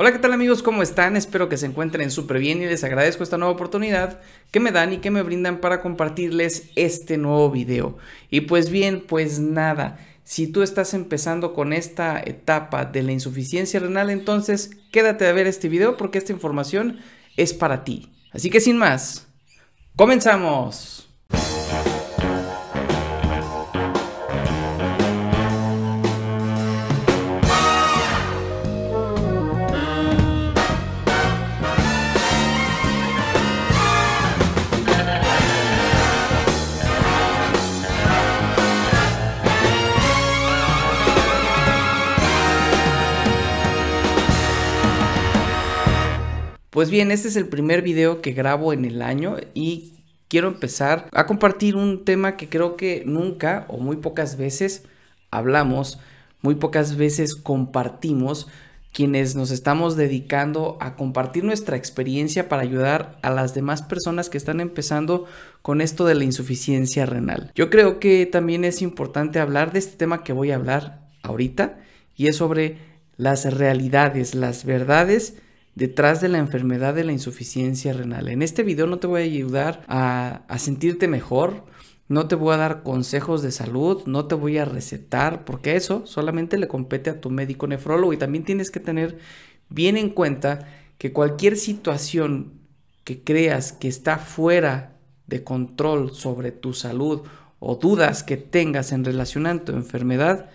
Hola, ¿qué tal amigos? ¿Cómo están? Espero que se encuentren súper bien y les agradezco esta nueva oportunidad que me dan y que me brindan para compartirles este nuevo video. Y pues bien, pues nada, si tú estás empezando con esta etapa de la insuficiencia renal, entonces quédate a ver este video porque esta información es para ti. Así que sin más, comenzamos. Pues bien, este es el primer video que grabo en el año y quiero empezar a compartir un tema que creo que nunca o muy pocas veces hablamos, muy pocas veces compartimos quienes nos estamos dedicando a compartir nuestra experiencia para ayudar a las demás personas que están empezando con esto de la insuficiencia renal. Yo creo que también es importante hablar de este tema que voy a hablar ahorita y es sobre las realidades, las verdades detrás de la enfermedad de la insuficiencia renal. En este video no te voy a ayudar a, sentirte mejor, no te voy a dar consejos de salud, no te voy a recetar, porque eso solamente le compete a tu médico nefrólogo y también tienes que tener bien en cuenta que cualquier situación que creas que está fuera de control sobre tu salud o dudas que tengas en relación a tu enfermedad,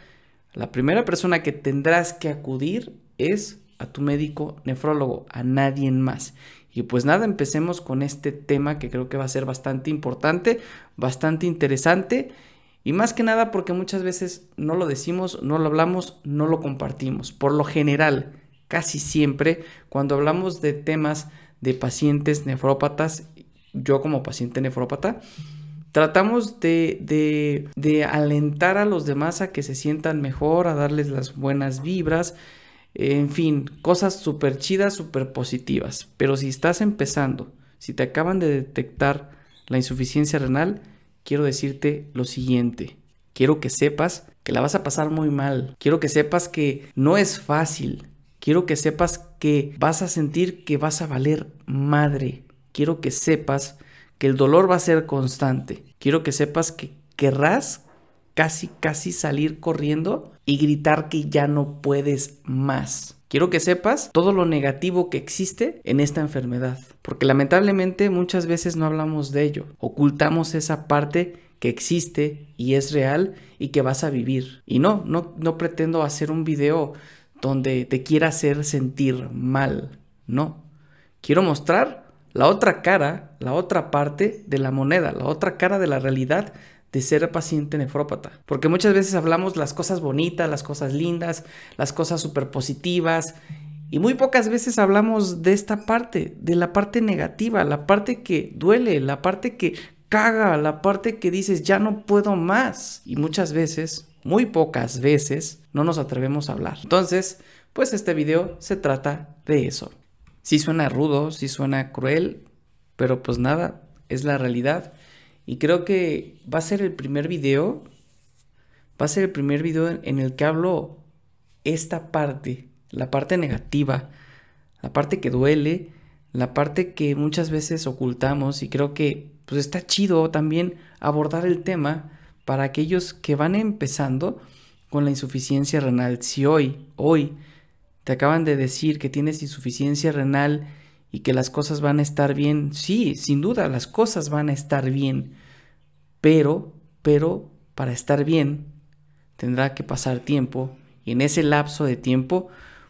la primera persona que tendrás que acudir es a tu médico nefrólogo, a nadie más. Y pues nada, empecemos con este tema que creo que va a ser bastante importante, bastante interesante y más que nada porque muchas veces no lo decimos, no lo hablamos, no lo compartimos. Por lo general, casi siempre, cuando hablamos de temas de pacientes nefrópatas, yo como paciente nefrópata, tratamos de, de, de alentar a los demás a que se sientan mejor, a darles las buenas vibras en fin, cosas súper chidas, súper positivas. Pero si estás empezando, si te acaban de detectar la insuficiencia renal, quiero decirte lo siguiente. Quiero que sepas que la vas a pasar muy mal. Quiero que sepas que no es fácil. Quiero que sepas que vas a sentir que vas a valer madre. Quiero que sepas que el dolor va a ser constante. Quiero que sepas que querrás casi, casi salir corriendo y gritar que ya no puedes más. Quiero que sepas todo lo negativo que existe en esta enfermedad, porque lamentablemente muchas veces no hablamos de ello, ocultamos esa parte que existe y es real y que vas a vivir. Y no, no, no pretendo hacer un video donde te quiera hacer sentir mal, no. Quiero mostrar la otra cara, la otra parte de la moneda, la otra cara de la realidad de ser paciente nefrópata. Porque muchas veces hablamos las cosas bonitas, las cosas lindas, las cosas súper positivas. Y muy pocas veces hablamos de esta parte, de la parte negativa, la parte que duele, la parte que caga, la parte que dices ya no puedo más. Y muchas veces, muy pocas veces, no nos atrevemos a hablar. Entonces, pues este video se trata de eso. Sí suena rudo, sí suena cruel, pero pues nada, es la realidad. Y creo que va a ser el primer video, va a ser el primer video en el que hablo esta parte, la parte negativa, la parte que duele, la parte que muchas veces ocultamos y creo que pues está chido también abordar el tema para aquellos que van empezando con la insuficiencia renal. Si hoy, hoy te acaban de decir que tienes insuficiencia renal y que las cosas van a estar bien. Sí, sin duda, las cosas van a estar bien. Pero, pero, para estar bien, tendrá que pasar tiempo. Y en ese lapso de tiempo,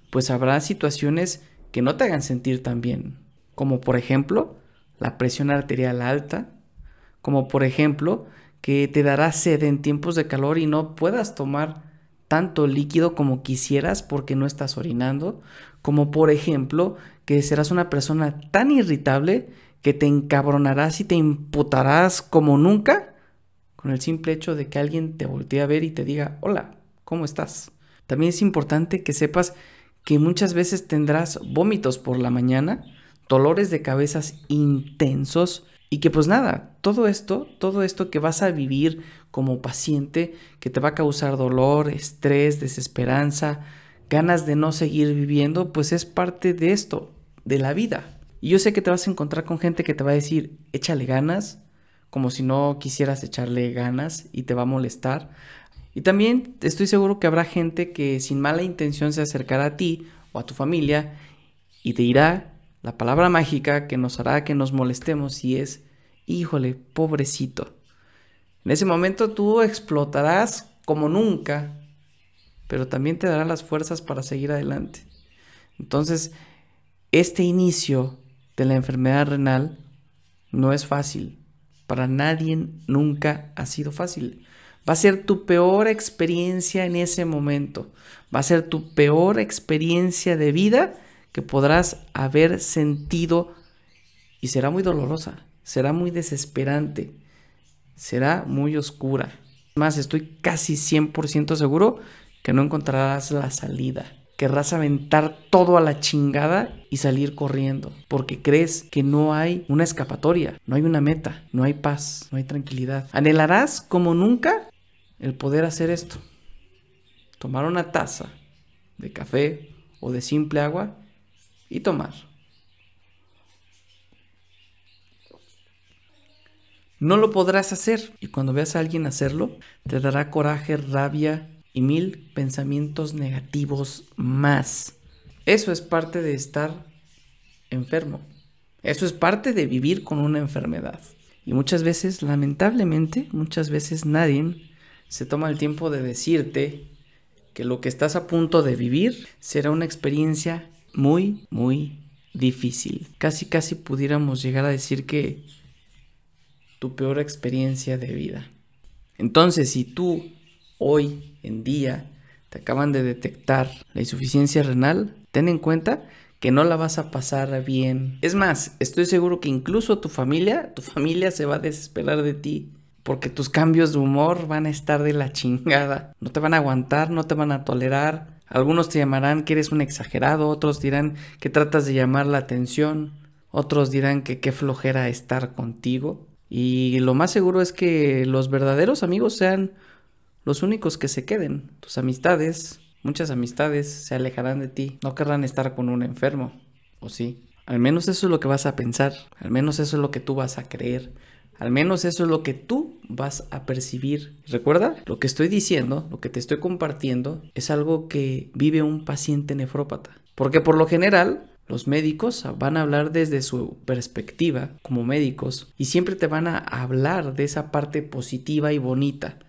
pues habrá situaciones que no te hagan sentir tan bien. Como por ejemplo, la presión arterial alta. Como por ejemplo, que te dará sed en tiempos de calor y no puedas tomar tanto líquido como quisieras porque no estás orinando, como por ejemplo que serás una persona tan irritable que te encabronarás y te imputarás como nunca con el simple hecho de que alguien te voltee a ver y te diga, hola, ¿cómo estás? También es importante que sepas que muchas veces tendrás vómitos por la mañana, dolores de cabezas intensos, y que pues nada, todo esto, todo esto que vas a vivir como paciente, que te va a causar dolor, estrés, desesperanza, ganas de no seguir viviendo, pues es parte de esto, de la vida. Y yo sé que te vas a encontrar con gente que te va a decir, échale ganas, como si no quisieras echarle ganas y te va a molestar. Y también estoy seguro que habrá gente que sin mala intención se acercará a ti o a tu familia y te dirá la palabra mágica que nos hará que nos molestemos y es, híjole, pobrecito. En ese momento tú explotarás como nunca, pero también te dará las fuerzas para seguir adelante. Entonces, este inicio de la enfermedad renal no es fácil. Para nadie nunca ha sido fácil. Va a ser tu peor experiencia en ese momento. Va a ser tu peor experiencia de vida que podrás haber sentido y será muy dolorosa, será muy desesperante, será muy oscura. Más, estoy casi 100% seguro que no encontrarás la salida. Querrás aventar todo a la chingada y salir corriendo, porque crees que no hay una escapatoria, no hay una meta, no hay paz, no hay tranquilidad. Anhelarás como nunca el poder hacer esto. Tomar una taza de café o de simple agua y tomar. No lo podrás hacer y cuando veas a alguien hacerlo, te dará coraje, rabia y mil pensamientos negativos más. Eso es parte de estar enfermo. Eso es parte de vivir con una enfermedad. Y muchas veces, lamentablemente, muchas veces nadie se toma el tiempo de decirte que lo que estás a punto de vivir será una experiencia muy, muy difícil. Casi, casi pudiéramos llegar a decir que tu peor experiencia de vida. Entonces, si tú hoy en día te acaban de detectar la insuficiencia renal, ten en cuenta que no la vas a pasar bien. Es más, estoy seguro que incluso tu familia, tu familia se va a desesperar de ti porque tus cambios de humor van a estar de la chingada. No te van a aguantar, no te van a tolerar. Algunos te llamarán que eres un exagerado, otros dirán que tratas de llamar la atención, otros dirán que qué flojera estar contigo. Y lo más seguro es que los verdaderos amigos sean los únicos que se queden. Tus amistades, muchas amistades se alejarán de ti, no querrán estar con un enfermo, ¿o sí? Al menos eso es lo que vas a pensar, al menos eso es lo que tú vas a creer. Al menos eso es lo que tú vas a percibir. Recuerda, lo que estoy diciendo, lo que te estoy compartiendo, es algo que vive un paciente nefrópata. Porque por lo general, los médicos van a hablar desde su perspectiva como médicos y siempre te van a hablar de esa parte positiva y bonita.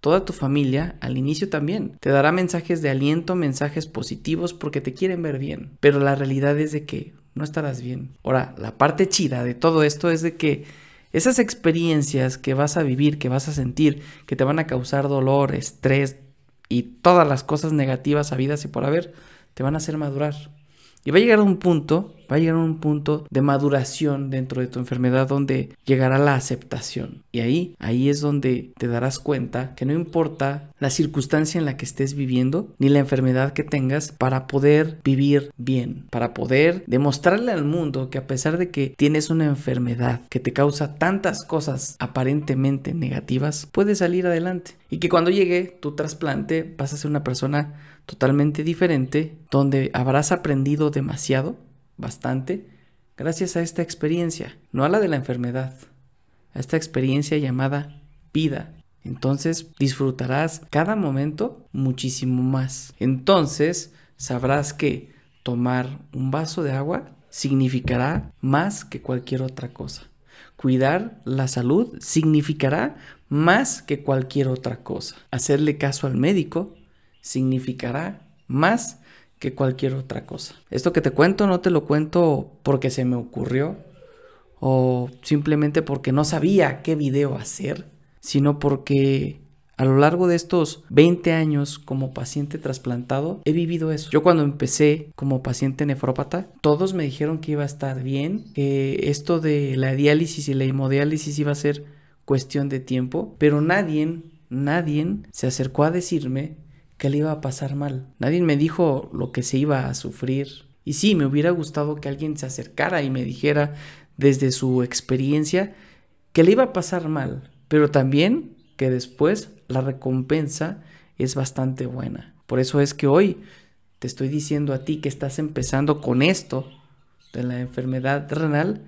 Toda tu familia al inicio también te dará mensajes de aliento, mensajes positivos porque te quieren ver bien. Pero la realidad es de que no estarás bien. Ahora, la parte chida de todo esto es de que esas experiencias que vas a vivir, que vas a sentir, que te van a causar dolor, estrés y todas las cosas negativas habidas y por haber, te van a hacer madurar. Y va a llegar a un punto, va a llegar a un punto de maduración dentro de tu enfermedad donde llegará la aceptación. Y ahí, ahí es donde te darás cuenta que no importa la circunstancia en la que estés viviendo, ni la enfermedad que tengas, para poder vivir bien, para poder demostrarle al mundo que a pesar de que tienes una enfermedad que te causa tantas cosas aparentemente negativas, puedes salir adelante. Y que cuando llegue tu trasplante vas a ser una persona totalmente diferente, donde habrás aprendido demasiado, bastante, gracias a esta experiencia, no a la de la enfermedad, a esta experiencia llamada vida. Entonces disfrutarás cada momento muchísimo más. Entonces sabrás que tomar un vaso de agua significará más que cualquier otra cosa. Cuidar la salud significará más que cualquier otra cosa. Hacerle caso al médico significará más que cualquier otra cosa. Esto que te cuento no te lo cuento porque se me ocurrió o simplemente porque no sabía qué video hacer, sino porque a lo largo de estos 20 años como paciente trasplantado he vivido eso. Yo cuando empecé como paciente nefrópata, todos me dijeron que iba a estar bien, que esto de la diálisis y la hemodiálisis iba a ser cuestión de tiempo, pero nadie, nadie se acercó a decirme que le iba a pasar mal. Nadie me dijo lo que se iba a sufrir. Y sí, me hubiera gustado que alguien se acercara y me dijera desde su experiencia que le iba a pasar mal, pero también que después la recompensa es bastante buena. Por eso es que hoy te estoy diciendo a ti que estás empezando con esto de la enfermedad renal,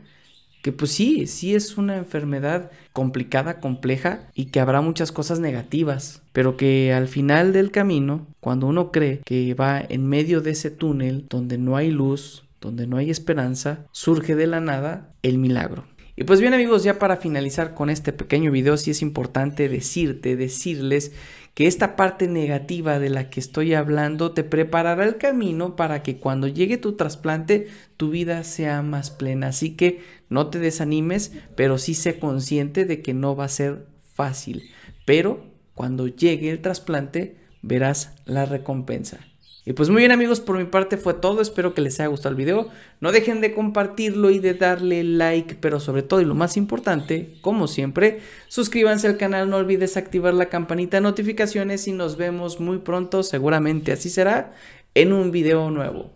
que pues sí, sí es una enfermedad complicada, compleja y que habrá muchas cosas negativas, pero que al final del camino, cuando uno cree que va en medio de ese túnel donde no hay luz, donde no hay esperanza, surge de la nada el milagro. Y pues bien amigos, ya para finalizar con este pequeño video, sí es importante decirte, decirles que esta parte negativa de la que estoy hablando te preparará el camino para que cuando llegue tu trasplante tu vida sea más plena. Así que no te desanimes, pero sí sé consciente de que no va a ser fácil. Pero cuando llegue el trasplante verás la recompensa. Y pues muy bien amigos, por mi parte fue todo, espero que les haya gustado el video, no dejen de compartirlo y de darle like, pero sobre todo y lo más importante, como siempre, suscríbanse al canal, no olvides activar la campanita de notificaciones y nos vemos muy pronto, seguramente así será, en un video nuevo.